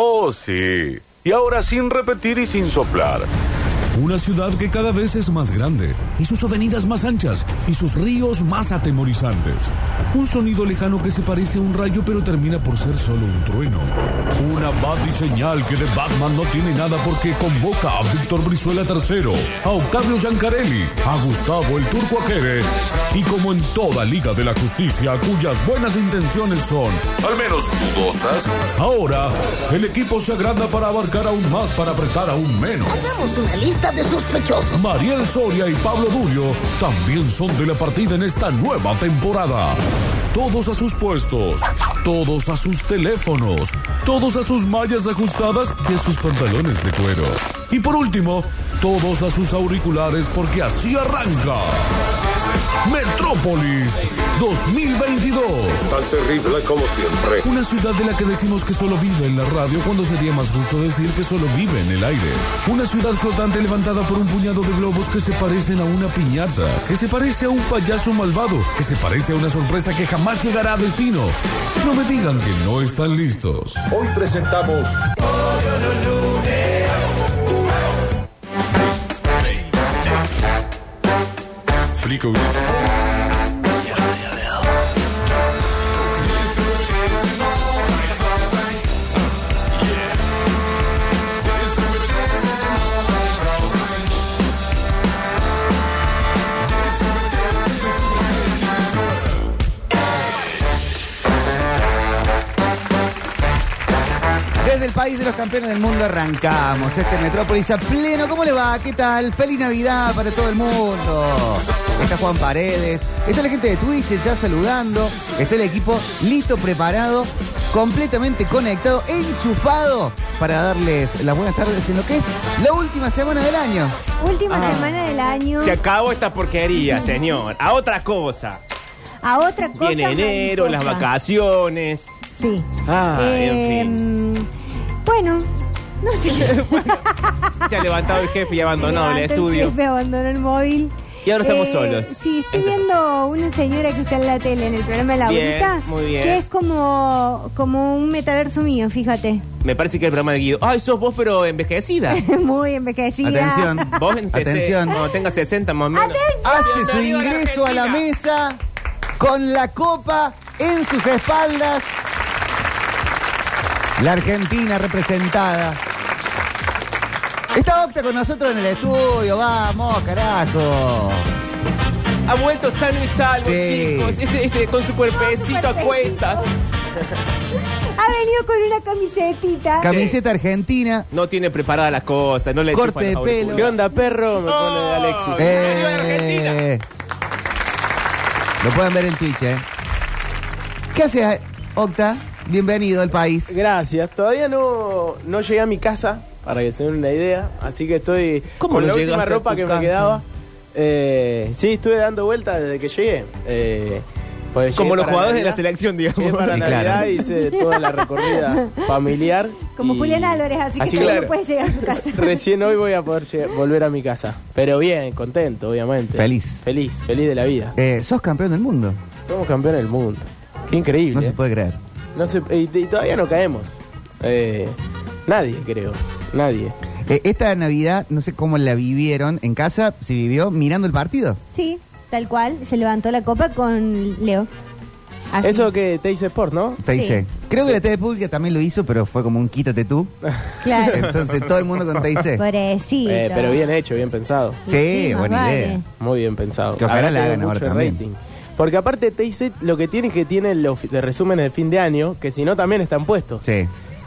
Oh, sí. Y ahora sin repetir y sin soplar. Una ciudad que cada vez es más grande, y sus avenidas más anchas, y sus ríos más atemorizantes. Un sonido lejano que se parece a un rayo pero termina por ser solo un trueno. Una batiseñal que de Batman no tiene nada porque convoca a Víctor Brizuela III, a Octavio Giancarelli, a Gustavo el Turco Aquere, y como en toda Liga de la Justicia cuyas buenas intenciones son, al menos dudosas, ahora el equipo se agranda para abarcar aún más para apretar aún menos. Hagamos una lista de sospechosos. Mariel Soria y Pablo Durio también son de la partida en esta nueva temporada. Todos a sus puestos, todos a sus teléfonos, todos a sus mallas ajustadas y a sus pantalones de cuero. Y por último, todos a sus auriculares porque así arranca. Metrópolis 2022. Tan terrible como siempre. Una ciudad de la que decimos que solo vive en la radio cuando sería más justo decir que solo vive en el aire. Una ciudad flotante levantada por un puñado de globos que se parecen a una piñata, que se parece a un payaso malvado, que se parece a una sorpresa que jamás llegará a destino. No me digan que no están listos. Hoy presentamos Flico. Desde el país de los campeones del mundo arrancamos este Metrópolis a pleno. ¿Cómo le va? ¿Qué tal? Feliz Navidad para todo el mundo. Está Juan Paredes, está la gente de Twitch ya saludando, está el equipo listo, preparado, completamente conectado, enchufado para darles las buenas tardes en lo que es la última semana del año. Última semana del año. Se acabó esta porquería, señor. A otra cosa. A otra cosa. Viene enero, las vacaciones. Sí. Ah, Eh, Bueno, no sé. Se ha levantado el jefe y abandonado el estudio. jefe, abandonó el móvil. Y ahora estamos Eh, solos. Sí, estoy viendo una señora que está en la tele, en el programa de la Bien, abuelita, muy bien. que es como, como un metaverso mío, fíjate. Me parece que el programa de Guido. Ay, sos vos, pero envejecida. Muy envejecida. Atención. Vos en 60. Atención. Cuando tengas 60 más o menos. Hace su ingreso a la mesa con la copa en sus espaldas. La Argentina representada. Está Octa con nosotros en el estudio, vamos, carajo. Ha vuelto sano y salvo, Sí. chicos. Ese, ese con su cuerpecito a cuestas. Ha venido con una camisetita. Camiseta argentina. No tiene preparadas las cosas. No le Corte de pelo. ¿Qué onda, perro? Me pone Alexis. Bienvenido a la Argentina. Eh, lo pueden ver en Twitch, ¿eh? ¿Qué haces, Octa? Bienvenido al país. Gracias. Todavía no, no llegué a mi casa, para que se den una idea. Así que estoy ¿Cómo con no la última ropa que casa? me quedaba. Eh, sí, estuve dando vueltas desde que llegué. Eh, pues Como los jugadores de la selección, Llegué digamos. para Navidad claro. hice toda la recorrida familiar. Como y- Julián Álvarez, así que Así claro. no puede llegar a su casa. Recién hoy voy a poder volver a mi casa. Pero bien, contento, obviamente. Feliz. Feliz, feliz de la vida. Eh, sos campeón del mundo. Somos campeones del mundo. Qué increíble. No se ¿eh? puede creer. No se- y, y todavía no caemos. Eh, nadie, creo. Nadie. Eh, esta Navidad, no sé cómo la vivieron en casa, se vivió mirando el partido. Sí, tal cual. Se levantó la copa con Leo. Así. Eso que te dice Sport, ¿no? Te Sí. dice. Creo que la TV pública también lo hizo, pero fue como un quítate tú. Claro. Entonces todo el mundo con TIC. Pobrecito. Eh, pero bien hecho, bien pensado. Sí, buena vale. idea. Muy bien pensado. Que ojalá la hagan ahora también. rating. Porque aparte TIC lo que tiene es que tiene los de resúmenes de fin de año, que si no también están puestos. Sí.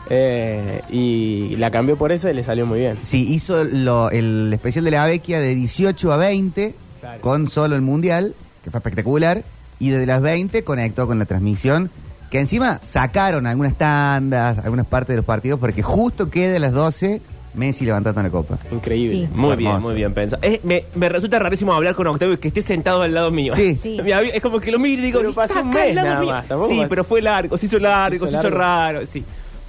Eh, y la cambió por eso y le salió muy bien. Sí, hizo lo- el especial de la Vecchia de 18 a 20 Claro. con solo el Mundial, que fue espectacular, y desde las 20 conectó con la transmisión, que encima sacaron algunas tandas, algunas partes de los partidos, porque justo queda a las 12 Messi levantando la copa. Increíble. Sí. Muy bien, Hermoso. muy bien pensado. Eh, me, me resulta rarísimo hablar con Octavio y que esté sentado al lado mío. Sí. Sí. Avi- Es como que lo miro y digo, Pero pasó "Está un acá al mes lado nada mío". más, tampoco Sí, pero fue largo, se hizo largo, Se se hizo largo. raro, sí.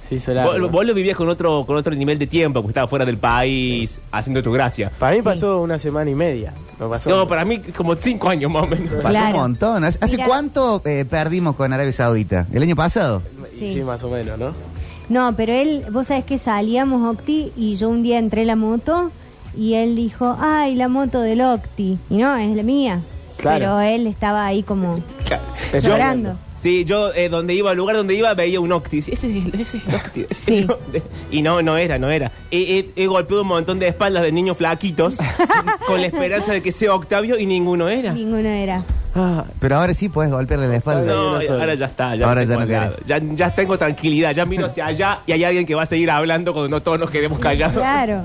Sí, hizo Vos, largo. vos lo vivías con otro, con otro nivel de tiempo, porque estabas fuera del país, haciendo tu gracia. Para mí Sí. pasó una semana y media. No pasó. No, para mí como cinco años más o menos. Pasó Claro. un montón. ¿Hace cuánto eh, perdimos con Arabia Saudita? ¿El año pasado? Sí, más o menos, ¿no? No, pero él, vos sabés que salíamos Octi y yo un día entré en la moto y él dijo, ay, la moto del Octi. Y no, es la mía. Claro. Pero él estaba ahí como Yo- llorando. Sí, yo eh, donde iba, al lugar donde iba, veía un Octi. Ese es el, ese es el Octi. ese Sí. es el- Y no, no era, no era. He, he- he golpeado un montón de espaldas de niños flaquitos con la esperanza de que sea Octavio y ninguno era. Ninguno era. Ah, Pero ahora sí puedes golpearle la espalda. no, no soy. ahora ya está. Ya Ahora me ya tengo no al lado. ya, ya tengo tranquilidad. Ya miro hacia allá y hay alguien que va a seguir hablando cuando no todos nos quedemos callados. Claro.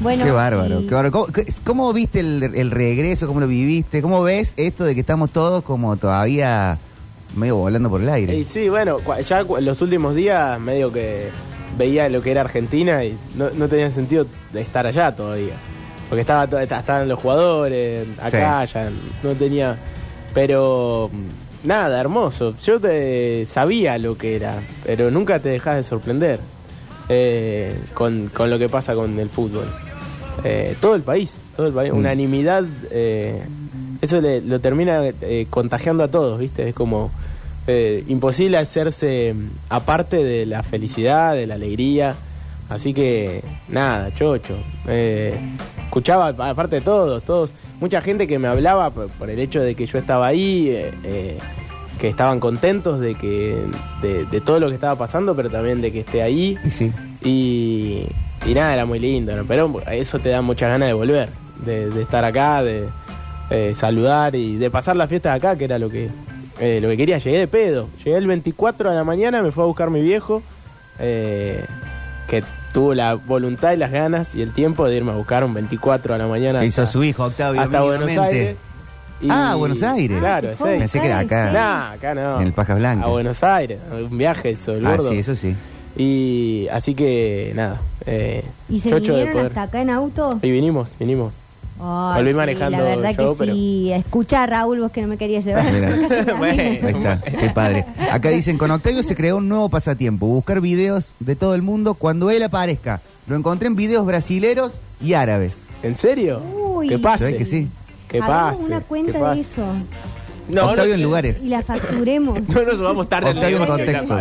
Bueno, Qué bárbaro, y- qué bárbaro. ¿Cómo, qué- cómo viste el, el regreso? ¿Cómo lo viviste? ¿Cómo ves esto de que estamos todos como todavía medio volando por el aire? Y sí, bueno, ya los últimos días medio que veía lo que era Argentina y no, no tenía sentido de estar allá todavía. Porque estaba estaban los jugadores, acá ya no tenía... Pero mm, nada, hermoso. Yo te, sabía lo que era, pero nunca te dejas de sorprender eh, con, con lo que pasa con el fútbol. Eh, todo el país, todo el país, Mm. unanimidad, eh, eso le- lo termina contagiando a todos, ¿viste? Es como eh, imposible hacerse mm, aparte de la felicidad, de la alegría. Así que nada, chocho. Eh, escuchaba, aparte de todos, todos, mucha gente que me hablaba por, por el hecho de que yo estaba ahí, eh, eh, que estaban contentos de que de, de todo lo que estaba pasando, pero también de que esté ahí. Y sí. Y, y nada, era muy lindo, ¿no? pero eso te da muchas ganas de volver, de, de estar acá, de eh, saludar y de pasar la fiesta de acá, que era lo que, eh, lo que quería. Llegué de pedo, llegué el 24 de la mañana, me fue a buscar mi viejo, eh, que tuvo la voluntad y las ganas y el tiempo de irme a buscar un 24 de la mañana. Hizo hasta- su hijo, Octavio, hasta Buenos. Aires. Y- Ah, Buenos Aires. Claro, sí. Pensé que era acá. Nah, acá no. En el Pajas Blancas. A Buenos Aires, un viaje eso, el Ah, gordo. sí, eso sí. Y así que nada. Eh, ¿Y se de vinieron poder. hasta acá en auto? Y vinimos, vinimos. Ay, Volví sí, manejando La verdad yo, que pero- sí. Escucha, Raúl, vos que no me querías llevar. Mira. Bueno. Ahí está, qué padre. Acá dicen, con Octavio se creó un nuevo pasatiempo, buscar videos de todo el mundo cuando él aparezca. Lo encontré en videos brasileros y árabes. ¿En serio? Uy. ¿Qué pasa? ¿Sabés que sí? ¿Qué Hagamos pasa? una cuenta de eso. No, Octavio no, en lugares. Y la facturemos. No nos vamos tarde al Octavio en contexto.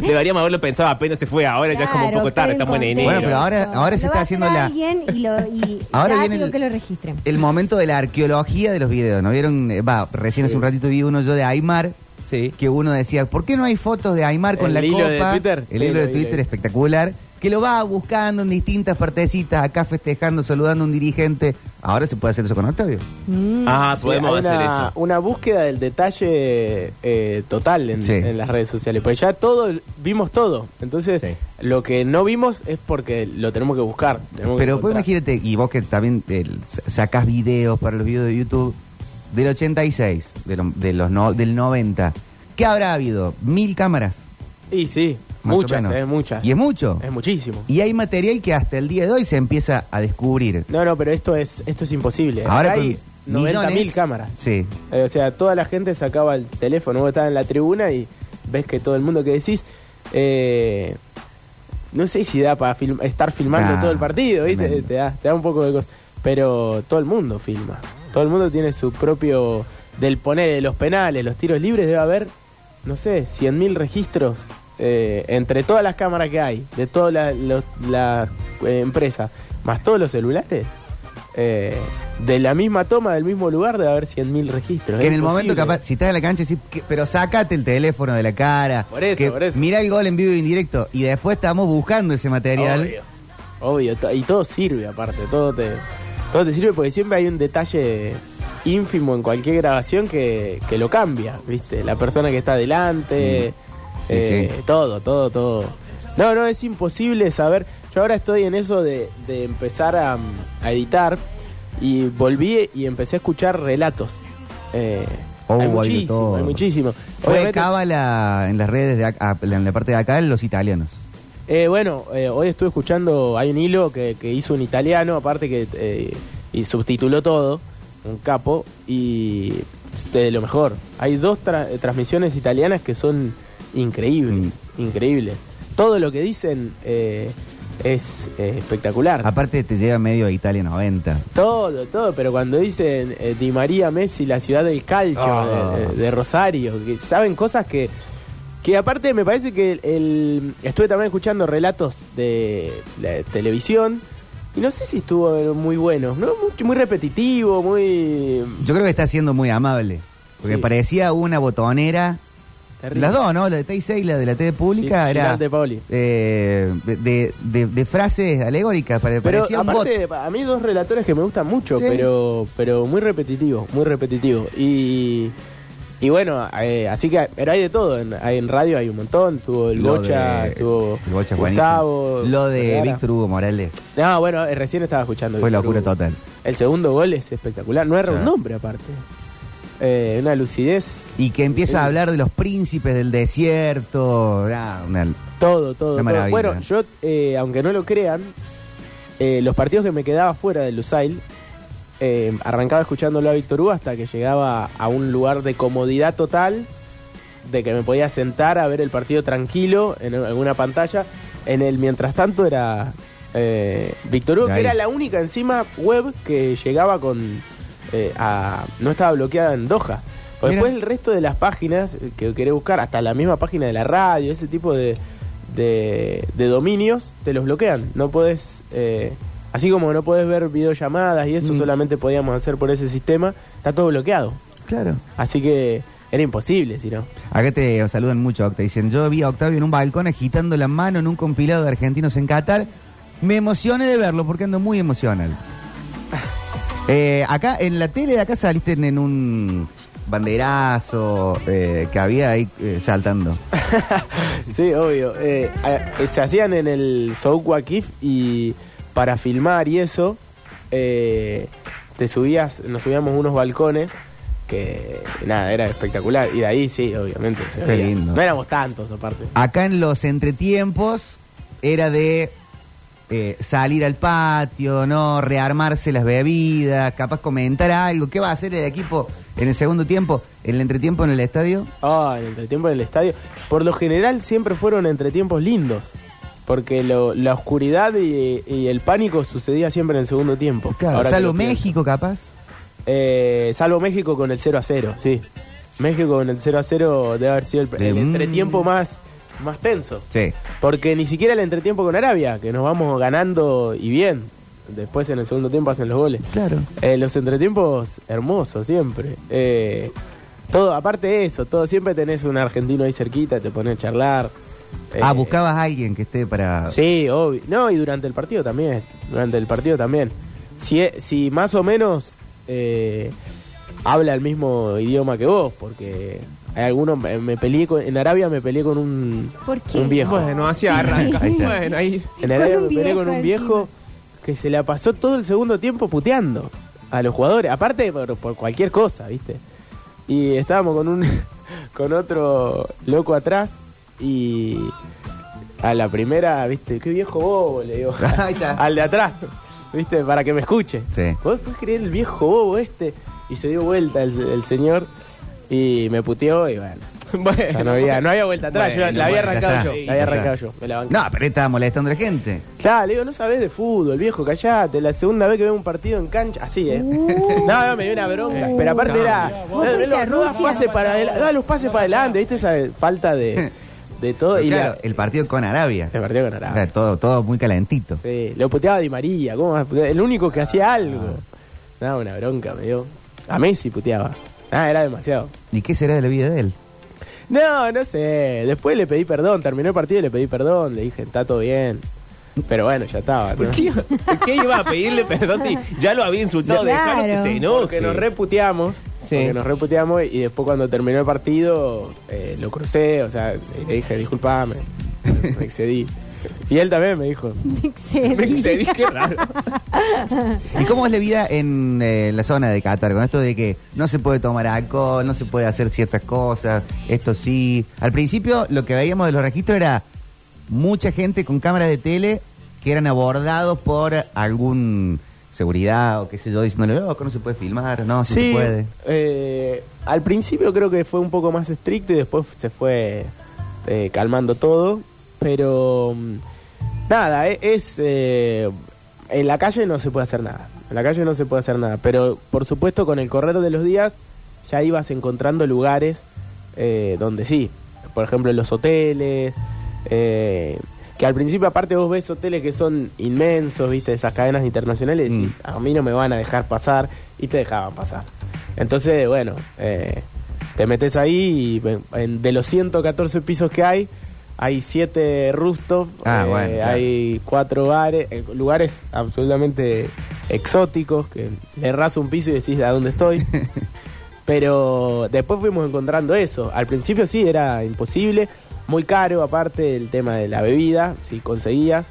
Deberíamos haberlo pensado apenas se fue, ahora ya es como un Claro, poco tarde, estamos en en enero. Bueno, pero ahora- ahora se Lo está a haciendo hacer la- alguien y, lo, y Ahora ya viene digo el- que lo registren. El momento de la arqueología de los videos, ¿no vieron? Eh, Va, recién hace un ratito vi uno yo de Aymar, Sí. que uno decía, ¿por qué no hay fotos de Aymar con ¿El la hilo copa? de Twitter? El Sí, hilo lo de vi, Twitter vi. espectacular, que lo va buscando en distintas partecitas, acá festejando, saludando a un dirigente. Ahora se puede hacer eso con Octavio. Mm. Ah, Sí, podemos hay hacer una, eso. una búsqueda del detalle eh, total en, Sí. en las redes sociales. Pues ya todo, vimos todo. Entonces, Sí. lo que no vimos es porque lo tenemos que buscar. tenemos que Pero pues imagínate, y vos que también eh, sacás videos para los videos de YouTube, del 86, de lo- de los no- del 90, ¿qué habrá habido? Mil cámaras. Y sí, más o muchas, menos. eh, muchas. Y es mucho. Es muchísimo. Y hay material que hasta el día de hoy se empieza a descubrir. No, no, pero esto es esto es imposible. Ahora Acá hay con 90 mil millones- cámaras. Sí. Eh, o sea, toda la gente sacaba el teléfono, vos estabas en la tribuna y ves que todo el mundo que decís, eh, no sé si da para film- estar filmando todo el partido, ¿viste? tremendo. Te da, te da un poco de cosas. Pero todo el mundo filma. Todo el mundo tiene su propio. Del poner de los penales, los tiros libres, debe haber, no sé, 100.000 registros eh, entre todas las cámaras que hay, de todas las la, eh, empresas, más todos los celulares. eh, de la misma toma, del mismo lugar, debe haber 100.000 registros. Que en el momento, capaz, si estás en la cancha, decís, que- pero sacate el teléfono de la cara. Por eso, que por eso. Mira el gol en vivo y en directo. Y después estamos buscando ese material. Obvio, obvio, to- y todo sirve aparte, todo te, todo te sirve porque siempre hay un detalle ínfimo en cualquier grabación que, que lo cambia, ¿viste? La persona que está adelante, Mm. Eh, sí. todo, todo, todo. No, no, es imposible saber. Yo ahora estoy en eso de, de empezar a, a editar y volví y empecé a escuchar relatos. Eh, Oh, hay muchísimo, hay muchísimo. Fue cábala en las redes, de acá- en la parte de acá, los italianos. Eh, bueno, eh, hoy estuve escuchando, hay un hilo que, que hizo un italiano, aparte que eh, y subtituló todo, un capo, y de lo mejor. Hay dos tra- transmisiones italianas que son increíbles, increíbles. Todo lo que dicen eh, es eh, espectacular. Aparte te llega medio a Italia 90. Todo, todo, pero cuando dicen eh, Di María Messi, la ciudad del calcio, Ah. de, de- de Rosario, que saben cosas que, Que aparte me parece que el, el- estuve también escuchando relatos de la televisión y no sé si estuvo muy bueno, ¿no? Muy, muy repetitivo, muy... Yo creo que está siendo muy amable. Porque Sí. parecía una botonera. Terrible. Las dos, ¿no? La de T6 y la de la TV pública era. Gigante Paoli. eh, de, de- de- de frases alegóricas, pare- Pero un bot. aparte, a mí dos relatores que me gustan mucho, Sí. pero pero muy repetitivo, muy repetitivo. Y, y bueno, eh, así que, pero hay de todo, en, hay en radio hay un montón, tuvo el Lo Bocha, de- tuvo el Bocha Gustavo. buenísimo. Lo de. Víctor Hugo Morales No, bueno, eh, recién estaba escuchando. fue locura Hugo. total. El segundo gol es espectacular, no erra Sí. un nombre aparte. Eh, una lucidez, Y que empieza a hablar de los príncipes del desierto. ah, una- todo, todo. Una todo. maravilla. Bueno, yo, eh, aunque no lo crean, eh, los partidos que me quedaba fuera de Lusail, eh, arrancaba escuchándolo a Víctor Hugo hasta que llegaba a un lugar de comodidad total, de que me podía sentar a ver el partido tranquilo en alguna pantalla. En el mientras tanto era eh, Víctor Hugo, que ahí. era la única encima web que llegaba con... eh, a- no estaba bloqueada en Doha. Porque después el resto de las páginas que querés buscar, hasta la misma página de la radio, ese tipo de, de, de dominios, te los bloquean. No podés, eh, así como no podés ver videollamadas y eso Mm. solamente podíamos hacer por ese sistema, está todo bloqueado. Claro. Así que era imposible, si no. Acá te saludan mucho, Octa. Dicen, yo vi a Octavio en un balcón agitando la mano en un compilado de argentinos en Qatar. Me emocioné de verlo porque ando muy emocional. Eh, acá, en la tele de acá saliste en, un banderazo eh, que había ahí eh, saltando. Sí, obvio. Eh, se hacían en el Souk Wakif y para filmar y eso, te subías, nos subíamos unos balcones que nada, era espectacular. Y de ahí sí, obviamente. Qué lindo. No éramos tantos aparte. Acá en los entretiempos era de eh, salir al patio, ¿no? Rearmarse las bebidas, capaz comentar algo. ¿Qué va a hacer el equipo en el segundo tiempo? ¿En el entretiempo en el estadio? Ah, el entretiempo en el estadio. Por lo general siempre fueron entretiempos lindos. Porque lo- la oscuridad y, y el pánico sucedía siempre en el segundo tiempo. Claro, Ahora salvo. México, capaz. Eh, salvo México con el 0 a 0, sí. México con el 0 a 0 debe haber sido el, un- entretiempo más, más tenso. Sí. Porque ni siquiera el entretiempo con Arabia, que nos vamos ganando y bien. Después en el segundo tiempo hacen los goles. Claro. Eh, los entretiempos hermosos siempre. Eh, todo, aparte de eso, todo siempre tenés un argentino ahí cerquita, te pones a charlar. Eh, ah, buscabas a alguien que esté para... Sí, obvio. No, y durante el partido también. Durante el partido también. Si, e- si más o menos eh, habla el mismo idioma que vos, porque algunos, me, me peleé con- en Arabia me peleé con un, ¿Por qué? un viejo. Bueno, así arranca. Bueno, ahí. En Arabia me peleé con un viejo que se la pasó todo el segundo tiempo puteando a los jugadores, aparte por, por cualquier cosa, ¿viste? Y estábamos con un con otro loco atrás y a la primera, ¿viste? Qué viejo bobo, le digo. Ahí está. Al de atrás, ¿viste? Para que me escuche. Sí. ¿Vos podés creer el viejo bobo este? Y se dio vuelta el, el señor y me puteó y bueno. No, había, no había vuelta atrás, Bueno, yo la había bueno, arrancado yo, la había arrancado yo, me la banqué. No, pero estaba molestando a la gente. Claro, le digo, no sabés de fútbol, viejo, callate. La segunda vez que veo un partido en cancha, así, ¿eh? No, no, me dio una bronca. Pero aparte era. No, no, no das para adelante, da los pases para adelante, ¿viste? Esa falta de, de todo. Pero Y claro, la, el partido con Arabia. el partido con Arabia. todo, todo muy calentito. Sí, lo puteaba Di María, ¿cómo? El único que hacía algo. Nada, una bronca me dio. A Messi puteaba. Ah, era demasiado. ¿Y qué será de la vida de él? No, no sé. Después le pedí perdón, terminó el partido y le pedí perdón. Le dije, está todo bien. Pero bueno, ya estaba. ¿no? ¿Por qué, por qué iba a pedirle perdón si ya lo había insultado? Claro. Dejalo que se enoje. Porque nos reputeamos. Sí. Porque nos reputeamos y después cuando terminó el partido eh, lo crucé, o sea, le dije, disculpame, me excedí. Y él también me dijo, Me excedí. Me excedí, qué raro. ¿Y cómo es la vida en eh, la zona de Qatar? Con esto de que no se puede tomar alcohol, no se puede hacer ciertas cosas, esto sí. Al principio lo que veíamos de los registros era mucha gente con cámaras de tele que eran abordados por algún seguridad o qué sé yo, diciéndole, loco, no se puede filmar, no, sí, se puede. eh, al principio creo que fue un poco más estricto y después se fue eh, calmando todo, pero mm, nada, e- es... eh, en la calle no se puede hacer nada, en la calle no se puede hacer nada, pero por supuesto con el correr de los días ya ibas encontrando lugares eh, donde sí, por ejemplo, los hoteles. eh, que al principio, aparte, vos ves hoteles que son inmensos, viste, esas cadenas internacionales, y decís, a mí no me van a dejar pasar, y te dejaban pasar. Entonces, bueno, eh, te metes ahí y en- de los 114 pisos que hay, hay 7 rooftop, Ah, bueno, claro. hay 4 bares, eh, lugares absolutamente exóticos, que le erras un piso y decís, ¿a dónde estoy? Pero después fuimos encontrando eso. Al principio sí, era imposible, muy caro aparte el tema de la bebida, si conseguías.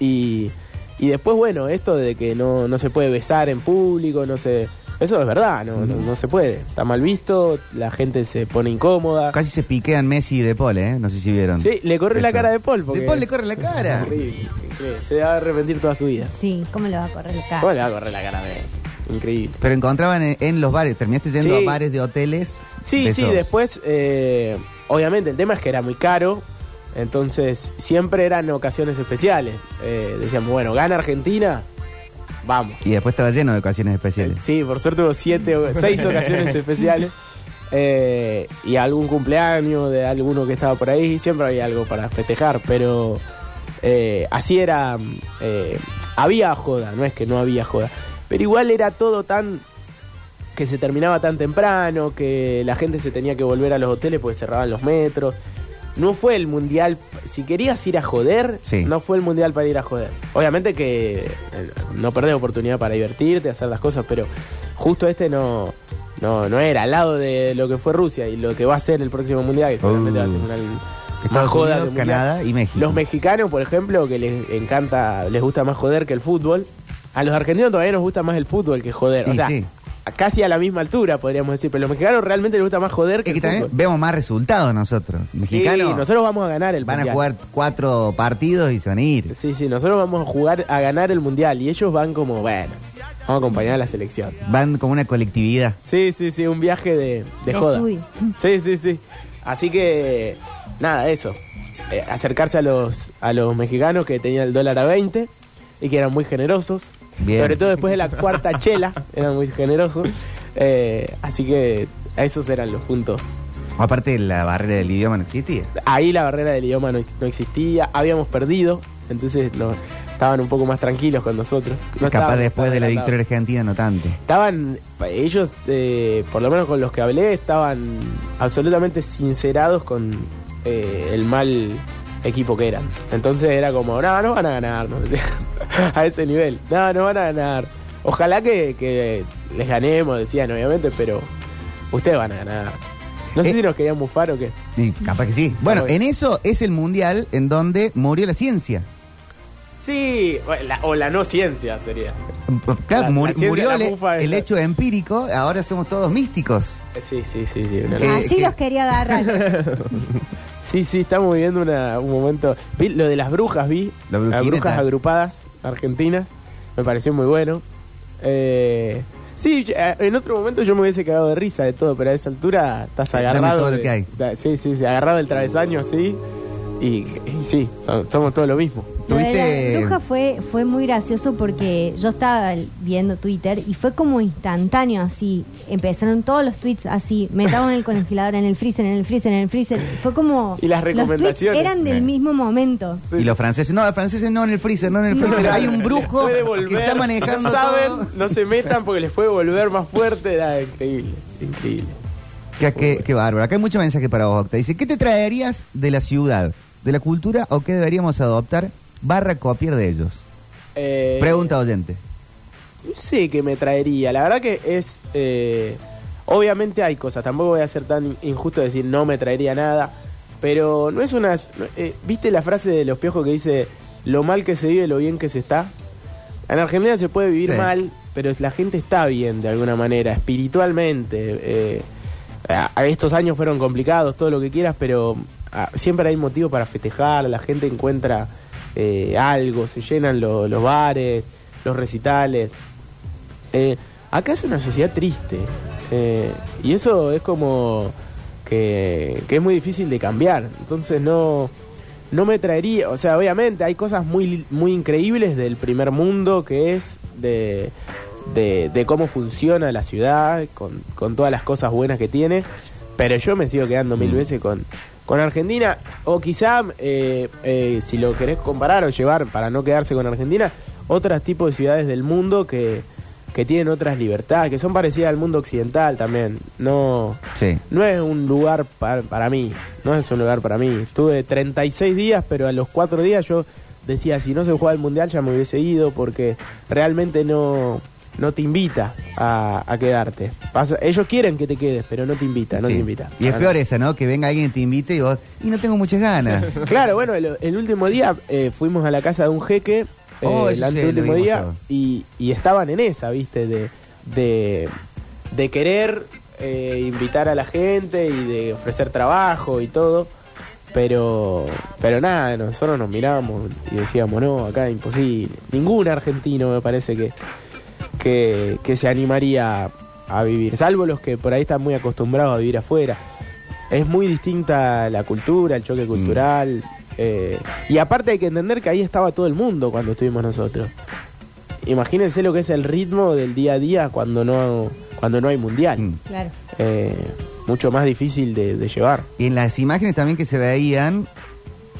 Y, y después, bueno, esto de que no, no se puede besar en público, no se... Eso es verdad, no, no, no se puede. Está mal visto, la gente se pone incómoda. Casi se piquean Messi y De Paul, ¿eh? No sé si vieron. Sí, le corre la Eso. cara de Paul. Porque De Paul le corre la cara. Increíble, increíble. Se va a arrepentir toda su vida. Sí, ¿cómo le va a correr el ¿Cómo carro? le va a correr la cara de Messi? Increíble. Pero encontraban en, en los bares, terminaste yendo Sí. a bares de hoteles. Sí, de sí, esos. después, eh, obviamente el tema es que era muy caro, entonces siempre eran ocasiones especiales. Eh, decíamos, bueno, gana Argentina, vamos. Y después estaba lleno de ocasiones especiales. Sí, por suerte hubo siete, seis ocasiones especiales. eh, y algún cumpleaños de alguno que estaba por ahí, siempre había algo para festejar, pero eh, así era, eh, había joda, no es que no había joda, pero igual era todo tan que se terminaba tan temprano, que la gente se tenía que volver a los hoteles porque cerraban los metros. No fue el mundial, si querías ir a joder, Sí. no fue el mundial para ir a joder. Obviamente que eh, no perdés oportunidad para divertirte, hacer las cosas, pero justo este no, no, no era al lado de lo que fue Rusia y lo que va a ser el próximo mundial, que seguramente va a ser Uh. una- más joda Unidos. Canadá y México. Los mexicanos, por ejemplo, que les encanta, les gusta más joder que el fútbol. A los argentinos todavía nos gusta más el fútbol que joder. Sí, o sea, sí. A- casi a la misma altura, podríamos decir. Pero a los mexicanos realmente les gusta más joder que, Es que el también fútbol. vemos más resultados nosotros. Mexicanos Sí, nosotros vamos a ganar el van a mundial. jugar cuatro partidos y se van a ir. Sí, sí, nosotros vamos a jugar a ganar el mundial y ellos van como, bueno, vamos a acompañar a la selección. Van como una colectividad. Sí, sí, sí, un viaje de, de De joda. estudio. Sí, sí, sí. Así que, nada, eso. Eh, acercarse a los, a los mexicanos que tenían el dólar a 20 y que eran muy generosos. Bien. Sobre todo después de la cuarta chela, eran muy generosos. Eh, así que esos eran los puntos. Aparte la barrera del idioma no existía. Ahí la barrera del idioma no, no existía, habíamos perdido, entonces no, estaban un poco más tranquilos con nosotros. No Capaz después de la victoria argentina no tanto. Estaban, ellos, eh, por lo menos con los que hablé, estaban absolutamente sincerados con eh, el mal equipo que eran. Entonces era como, no, no van a ganar, ¿no? A ese nivel, no, no van a ganar. Ojalá que, que les ganemos, decían obviamente, pero ustedes van a ganar. No sé Eh. si nos querían bufar o qué. Y capaz que sí. Bueno, en eso es el mundial en donde murió la ciencia. Sí, o la, o la no ciencia sería. Claro, La- muri- la ciencia murió el, el hecho empírico, ahora somos todos místicos. Sí, sí, sí, sí. Así los quería agarrar. Sí, sí, estamos viviendo una- un momento. Vi lo de las brujas, vi. La las brujas agrupadas argentinas. Me pareció muy bueno. Eh, sí, eh, en otro momento yo me hubiese cagado de risa de todo, pero a esa altura estás Dame agarrado. todo lo que hay. sí, sí, sí, agarrado del travesaño así. Y, y sí, son- somos todo lo mismo. Tuviste- la bruja fue, fue muy gracioso porque yo estaba viendo Twitter y fue como instantáneo así. Empezaron todos los tweets así, metamos en el congelador, en el freezer, en el freezer, en el freezer. Fue como... Y las Los tweets recomendaciones. eran del mismo momento. Sí, Y los franceses, no, los franceses no en el freezer, no en el No. freezer. Hay un brujo Puede que está manejando No saben, todo. no se metan porque les puede volver más fuerte. Era increíble, increíble. Qué, qué- qué bárbaro. Acá hay mucho mensaje para vos, Octa. Dice, ¿qué te traerías de la ciudad, de la cultura o qué deberíamos adoptar barra copiar de ellos? Eh, Pregunta oyente. Sé qué me traería. La verdad que es. eh, obviamente hay cosas. Tampoco voy a ser tan injusto de decir no me traería nada. Pero no es una. eh, ¿Viste la frase de los piojos que dice lo mal que se vive, lo bien que se está? En Argentina se puede vivir Sí. mal, pero la gente está bien de alguna manera, espiritualmente. a- estos años fueron complicados, todo lo que quieras, pero ah, siempre hay motivo para festejar, la gente encuentra eh, algo, se llenan lo- los bares, los recitales. Eh, acá es una sociedad triste eh, y eso es como que, que es muy difícil de cambiar. Entonces no, no me traería, o sea, obviamente hay cosas muy, muy increíbles del primer mundo que es de, de, de cómo funciona la ciudad con, con todas las cosas buenas que tiene. Pero yo me sigo quedando mil Mm. veces con, con Argentina. O quizá, eh, eh, si lo querés comparar o llevar para no quedarse con Argentina, otros tipos de ciudades del mundo que, que tienen otras libertades, que son parecidas al mundo occidental también. No, Sí. no es un lugar para, para mí, no es un lugar para mí. Estuve 36 días, pero a los cuatro días yo decía, si no se juega el Mundial ya me hubiese ido porque realmente no, no te invita a, a quedarte. Pasa- ellos quieren que te quedes, pero no te invita, no Sí. te invita. Y es peor esa, ¿no? Que venga alguien y te invite y vos, y no tengo muchas ganas. Claro, bueno, el, el último día eh, fuimos a la casa de un jeque, eh, Oh, eso el sí, lo último vimos día, todo. y, y estaban en esa, ¿viste? De, de, de querer eh, invitar a la gente y de ofrecer trabajo y todo. Pero, pero nada, nosotros nos mirábamos y decíamos, no, acá imposible. Ningún argentino me parece que, que, que se animaría a vivir, salvo los que por ahí están muy acostumbrados a vivir afuera. Es muy distinta la cultura, el choque cultural. eh, y aparte hay que entender que ahí estaba todo el mundo cuando estuvimos nosotros. Imagínense lo que es el ritmo del día a día cuando no, cuando no hay mundial. Mm. Claro. Eh, mucho más difícil de, de llevar. Y en las imágenes también que se veían,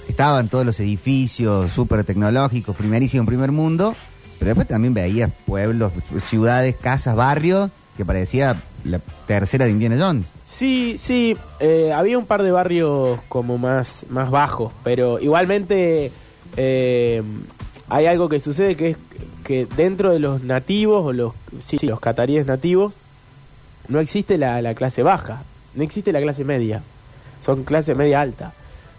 estaban todos los edificios súper tecnológicos, primerísimo primer mundo, pero después también veías pueblos, ciudades, casas, barrios, que parecía la tercera de Indiana Jones. Sí, sí, eh, había un par de barrios como más, más bajos, pero igualmente eh, hay algo que sucede que es que dentro de los nativos, o los, sí, los cataríes nativos, no existe la, la clase baja, no existe la clase media, son clase media alta.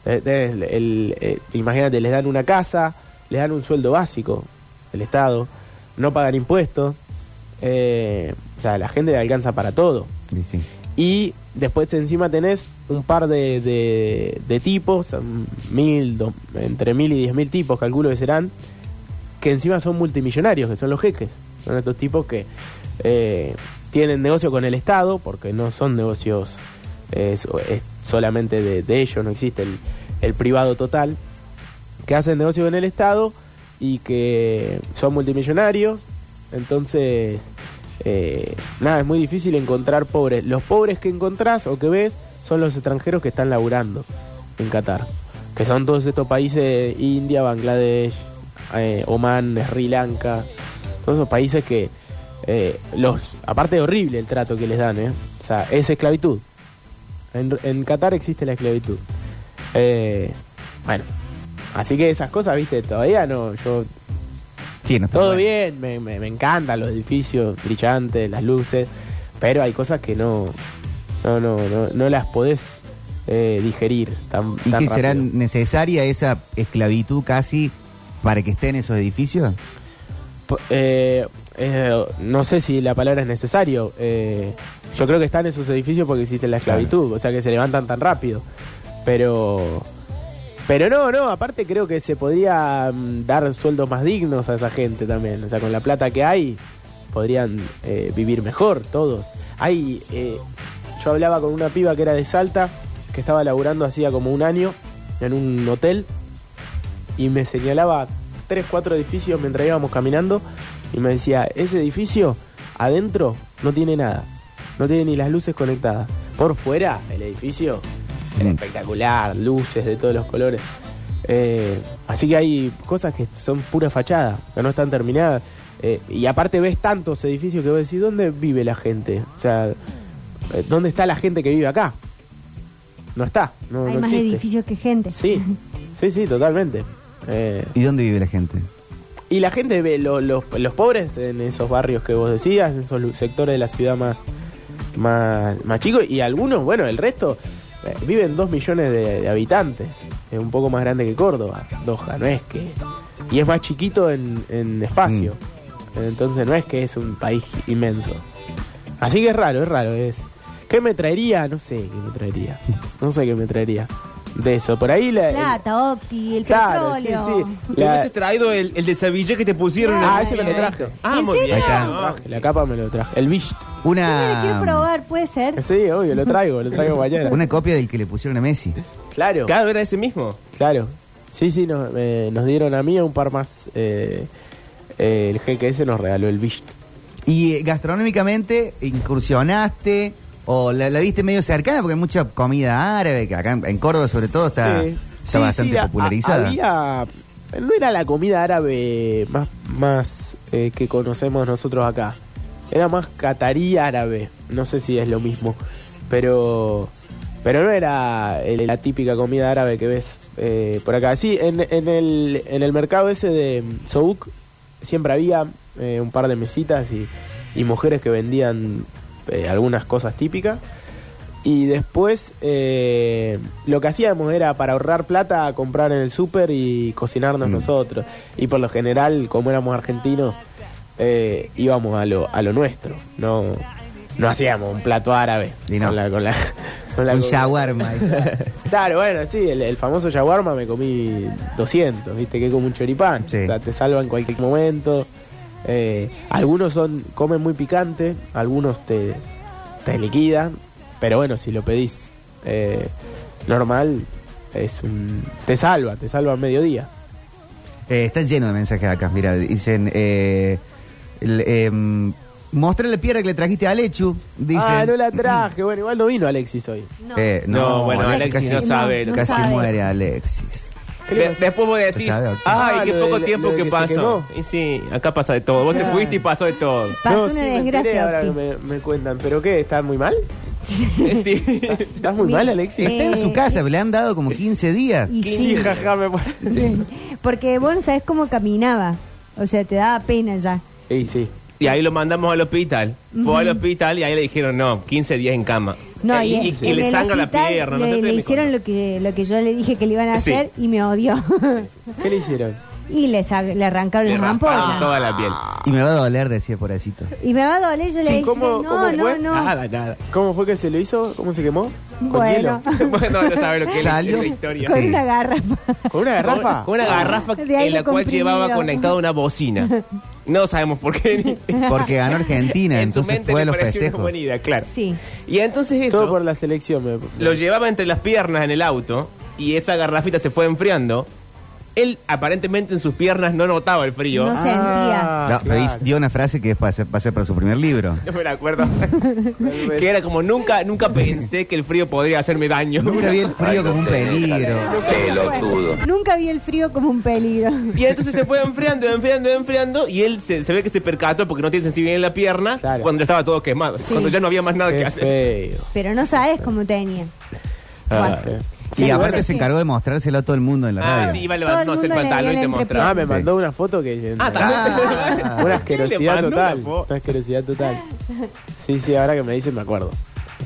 Eh, eh, el- el- eh, imagínate, les dan una casa, les dan un sueldo básico, el Estado, no pagan impuestos, eh, o sea, la gente le alcanza para todo. Sí, sí. Y después encima tenés un par de, de, de tipos, mil, do- entre mil y diez mil tipos, calculo que serán, que encima son multimillonarios, que son los jeques. Son estos tipos que eh, tienen negocio con el Estado, porque no son negocios eh, so- es solamente de, de ellos, no existe el, el privado total, que hacen negocio con el Estado y que son multimillonarios. Entonces, eh, nada, es muy difícil encontrar pobres. Los pobres que encontrás o que ves son los extranjeros que están laburando en Qatar. Que son todos estos países, India, Bangladesh, eh, Oman, Sri Lanka. Todos esos países que, eh, los aparte de horrible el trato que les dan, ¿eh? O sea, es esclavitud. En, en Qatar existe la esclavitud. Eh, bueno, así que esas cosas, viste, todavía no, yo Sí, no está todo bueno. bien, me, me, me encantan los edificios brillantes, las luces, pero hay cosas que no, no, no, no, no las podés eh, digerir tan, ¿Y tan que será necesaria esa esclavitud casi para que estén esos edificios? P- eh, eh, no sé si la palabra es necesario. eh, yo creo que están esos edificios porque existe la esclavitud, o sea que se levantan tan rápido. Pero, pero no, no. Aparte creo que se podría mm, dar sueldos más dignos a esa gente también. O sea, con la plata que hay podrían eh, vivir mejor todos. Hay, eh, yo hablaba con una piba que era de Salta que estaba laburando hacía como un año en un hotel y me señalaba tres, cuatro edificios mientras íbamos caminando y me decía, ese edificio adentro no tiene nada, no tiene ni las luces conectadas. Por fuera, el edificio era Mm. espectacular, luces de todos los colores. Eh, así que hay cosas que son pura fachada, que no están terminadas. Eh, y aparte ves tantos edificios que vos decís, ¿dónde vive la gente? O sea, eh, ¿dónde está la gente que vive acá? No está, no, Hay no más existe. edificios que gente. Sí, sí, sí, totalmente. Eh, ¿Y dónde vive la gente? y la gente ve lo- los, los pobres en esos barrios que vos decías, en esos sectores de la ciudad más, más, más chicos, y algunos, bueno, el resto eh, viven dos millones de, de habitantes, es un poco más grande que Córdoba, Doha, no es que... Y es más chiquito en, en espacio, entonces no es que es un país inmenso. Así que es raro, es raro, es... ¿Qué me traería? No sé qué me traería, no sé qué me traería de eso. Por ahí la... el- Plata, Opti, el Claro, sí, petróleo. sí. ¿Te La- hubieses traído el, el de Sevilla que te pusieron? en el- Ah, ese me lo traje. Ah, ¿En muy serio? bien. Ahí está. Ah, Traje, La capa me lo traje. El Beast. Yo lo Una, quiero probar, puede ser. Sí, obvio, lo traigo, lo traigo mañana. una copia del que le pusieron a Messi. Claro, Claro, era ese mismo. claro. Sí, sí, nos, eh, nos dieron a mí y a un par más. eh, eh, el GKS nos regaló el Beast. Y eh, gastronómicamente incursionaste ¿O la, la viste medio cercana? Porque hay mucha comida árabe, que acá en, en Córdoba sobre todo está, Sí. está Sí, bastante sí, a- popularizada. había, no era la comida árabe más, más eh, que conocemos nosotros acá. Era más catarí árabe. No sé si es lo mismo. Pero, pero no era el- la típica comida árabe que ves eh, por acá. Sí, en, en, el, en el mercado ese de Souk siempre había eh, un par de mesitas y, y mujeres que vendían eh, algunas cosas típicas. Y después eh, lo que hacíamos era para ahorrar plata comprar en el súper y cocinarnos Mm. nosotros. Y por lo general, como éramos argentinos, eh, íbamos a lo, a lo nuestro. No, no hacíamos un plato árabe. Y no. Con la, con la, con la Un shawarma. Claro, bueno, sí, el, el famoso shawarma me comí 200, viste, que como un choripán. Sí. O sea, te salva en cualquier momento. Eh, algunos son comen muy picante, algunos te, te liquidan, pero bueno, si lo pedís eh, normal, es un, te salva, te salva a mediodía. Eh, está lleno de mensajes acá. Mira, dicen. Eh, em, Mostré la piedra que le trajiste a Lechu. Dicen. ah, no la traje, bueno, igual no vino Alexis hoy. No. Eh, No, bueno, Alexis casi, no sabe. casi sabe. muere Alexis. Después vos decís, ok. ay, Ah, qué lo poco de- tiempo lo de que que se pasó. quemó. Y sí, acá pasa de todo. Vos te fuiste y pasó de todo. Pasó no, una sí, me enteré desgracia. ahora me, me cuentan, pero ¿qué? ¿Estás muy mal? sí. ¿Estás muy mal, Alexis? Está en su Eh, casa, le han dado como 15 días. Y Sí, sí, jaja, me Sí. porque vos no sabés cómo caminaba. O sea, te daba pena ya. Sí, sí. Y ahí lo mandamos al hospital. Fue al hospital y ahí le dijeron, no, 15 días en cama. No, Eh, y, y, y- y en le el sangra la hospital pierna. no le, sé, le me hicieron contó. lo que, lo que yo le dije que le iban a Sí. hacer y me odió. ¿Qué le hicieron? y le, sa- le arrancaron Le las rasparon ampollas. toda la piel. Y me va a doler, decía pobrecito. Y me va a doler, yo le Sí, dije, ¿cómo- no, cómo no, fue? no. Nada, nada. ¿Cómo fue que se lo hizo? ¿Cómo se quemó? ¿Con Bueno, hielo? bueno, no sabe lo que es la- Salió. historia. con Sí. una garrafa. ¿Con una garrafa? Con, una garrafa De en la cual comprimido. llevaba conectada una bocina. No sabemos por qué. Porque ganó Argentina, en su entonces mente fue a le los pareció una festejos. buena idea, claro. Sí. Y entonces eso Todo por la selección. Me... lo llevaba entre las piernas en el auto y esa garrafita se fue enfriando. Él aparentemente en sus piernas no notaba el frío. No No, sentía. No, pero claro. dio una frase que es para ser, para ser para su primer libro. me la acuerdo. que era como nunca nunca pensé que el frío podría hacerme daño. Nunca vi el frío como un peligro. Pelotudo. Nunca vi el frío como un peligro. Y entonces se fue enfriando, enfriando, enfriando y él se, se ve que se percató porque no tiene sensibilidad en la pierna Claro. cuando ya estaba todo quemado, cuando ya no había más nada que hacer. feo. Pero no sabes cómo tenía. Bueno. Eh. Y Sí, aparte bueno, se sí. encargó de mostrárselo a todo el mundo en la Ah, radio. sí, iba a Todo el pantalón y te mostraba. Ah, me Sí. mandó una foto que... Ah, también. Ah. Una asquerosidad total. una asquerosidad total. Sí, sí, ahora que me dicen me acuerdo.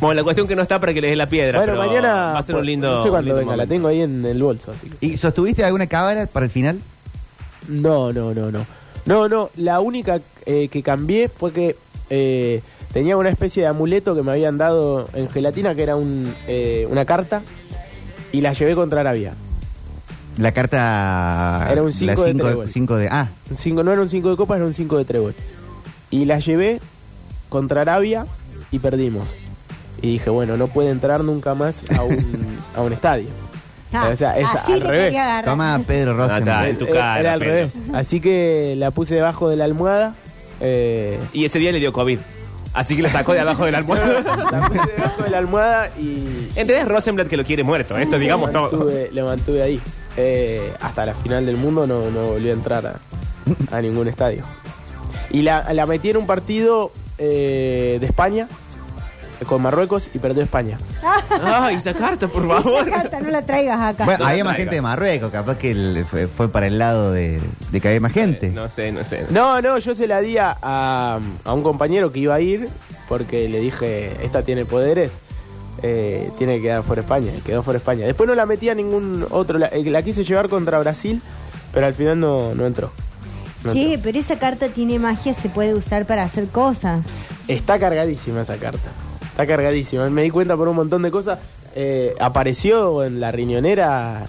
Bueno, la cuestión que no está para que le des la piedra, Bueno, pero mañana... va a ser un lindo No sé cuándo venga, la tengo ahí en el bolso. Así que- ¿Y sostuviste alguna cámara para el final? No, no, no, no. No, no, la única eh, que cambié fue que eh, tenía una especie de amuleto que me habían dado en gelatina, que era un, eh, una carta, y la llevé contra Arabia. La carta. Era un cinco la de cinco trébol. cinco de. Ah, cinco, no era un 5 de copas, era un 5 de trébol. Y la llevé contra Arabia y perdimos. Y dije, bueno, no puede entrar nunca más a un, a un estadio. Ah, O sea, es así al revés. toma Pedro Ah, Rosenberg. en tu cara, Era al Pedro. revés. Así que la puse debajo de la almohada. eh, Y ese día le dio COVID. Así que la sacó de abajo de la almohada. la puse debajo de la almohada y En realidad es Rosenblatt que lo quiere muerto, esto digamos lo todo. mantuve, lo mantuve ahí. Eh, hasta la final del mundo no, no volvió a entrar a, a ningún estadio. Y la, la metí en un partido eh, de España con Marruecos y perdió España. Ay, esa carta, por favor. Esa carta no la traigas acá. Bueno, No, había más traiga. gente de Marruecos, capaz que el- fue, fue para el lado de, de que había más gente. No sé, no sé. No, no, yo se la di a, a, a un compañero que iba a ir porque le dije, esta tiene poderes, eh, tiene que quedar fuera España. Y quedó fuera España. Después no la metí a ningún otro, la, eh, la quise llevar contra Brasil, pero al final no, no entró. No Sí, entró. pero esa carta tiene magia, se puede usar para hacer cosas. Está cargadísima esa carta. Está cargadísima. Me di cuenta por un montón de cosas. Eh, apareció en la riñonera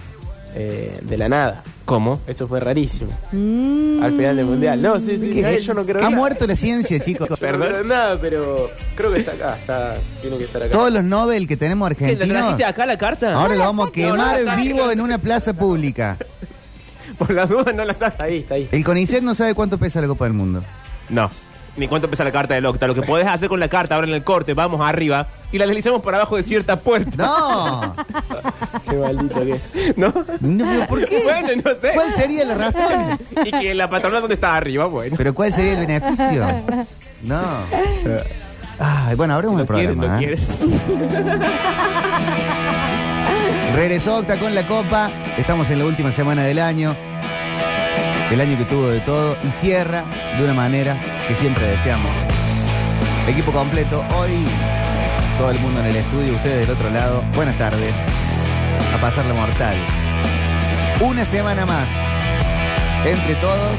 eh, de la nada. ¿Cómo? Eso fue rarísimo. Mm. Al final del mundial. No, sí, sí. No, yo no creo ha muerto la ciencia, chicos. No creo nada, pero creo que está acá. Está, tiene que estar acá. Todos los Nobel que tenemos ¿Qué, ¿La argentinos, trajiste acá la carta? ahora lo vamos a No, no quemar vivo en una plaza pública. Por las dudas no la saca. Está ahí, está ahí. El CONICET no sabe cuánto pesa la Copa del Mundo. No. Ni cuánto pesa la carta del Octa. Lo que podés hacer con la carta ahora en el corte, vamos arriba y la deslizamos por abajo de cierta puerta. No. Qué maldito que es. ¿No? No, pero ¿por qué? Bueno, no sé. ¿Cuál sería la razón? Y que la patronal donde está arriba, bueno. Pero ¿cuál sería el beneficio? No. Ay, bueno, abremos Lo el quieres, programa. lo ¿eh? quieres. Regresó Octa con la Copa. Estamos en la última semana del año. El año que tuvo de todo. Y cierra de una manera que siempre deseamos. Equipo completo. Hoy todo el mundo en el estudio. Ustedes del otro lado. Buenas tardes. A pasarla mortal. Una semana más. Entre todos.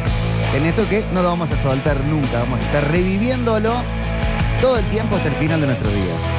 En esto que no lo vamos a soltar nunca. Vamos a estar reviviéndolo todo el tiempo hasta el final de nuestros días.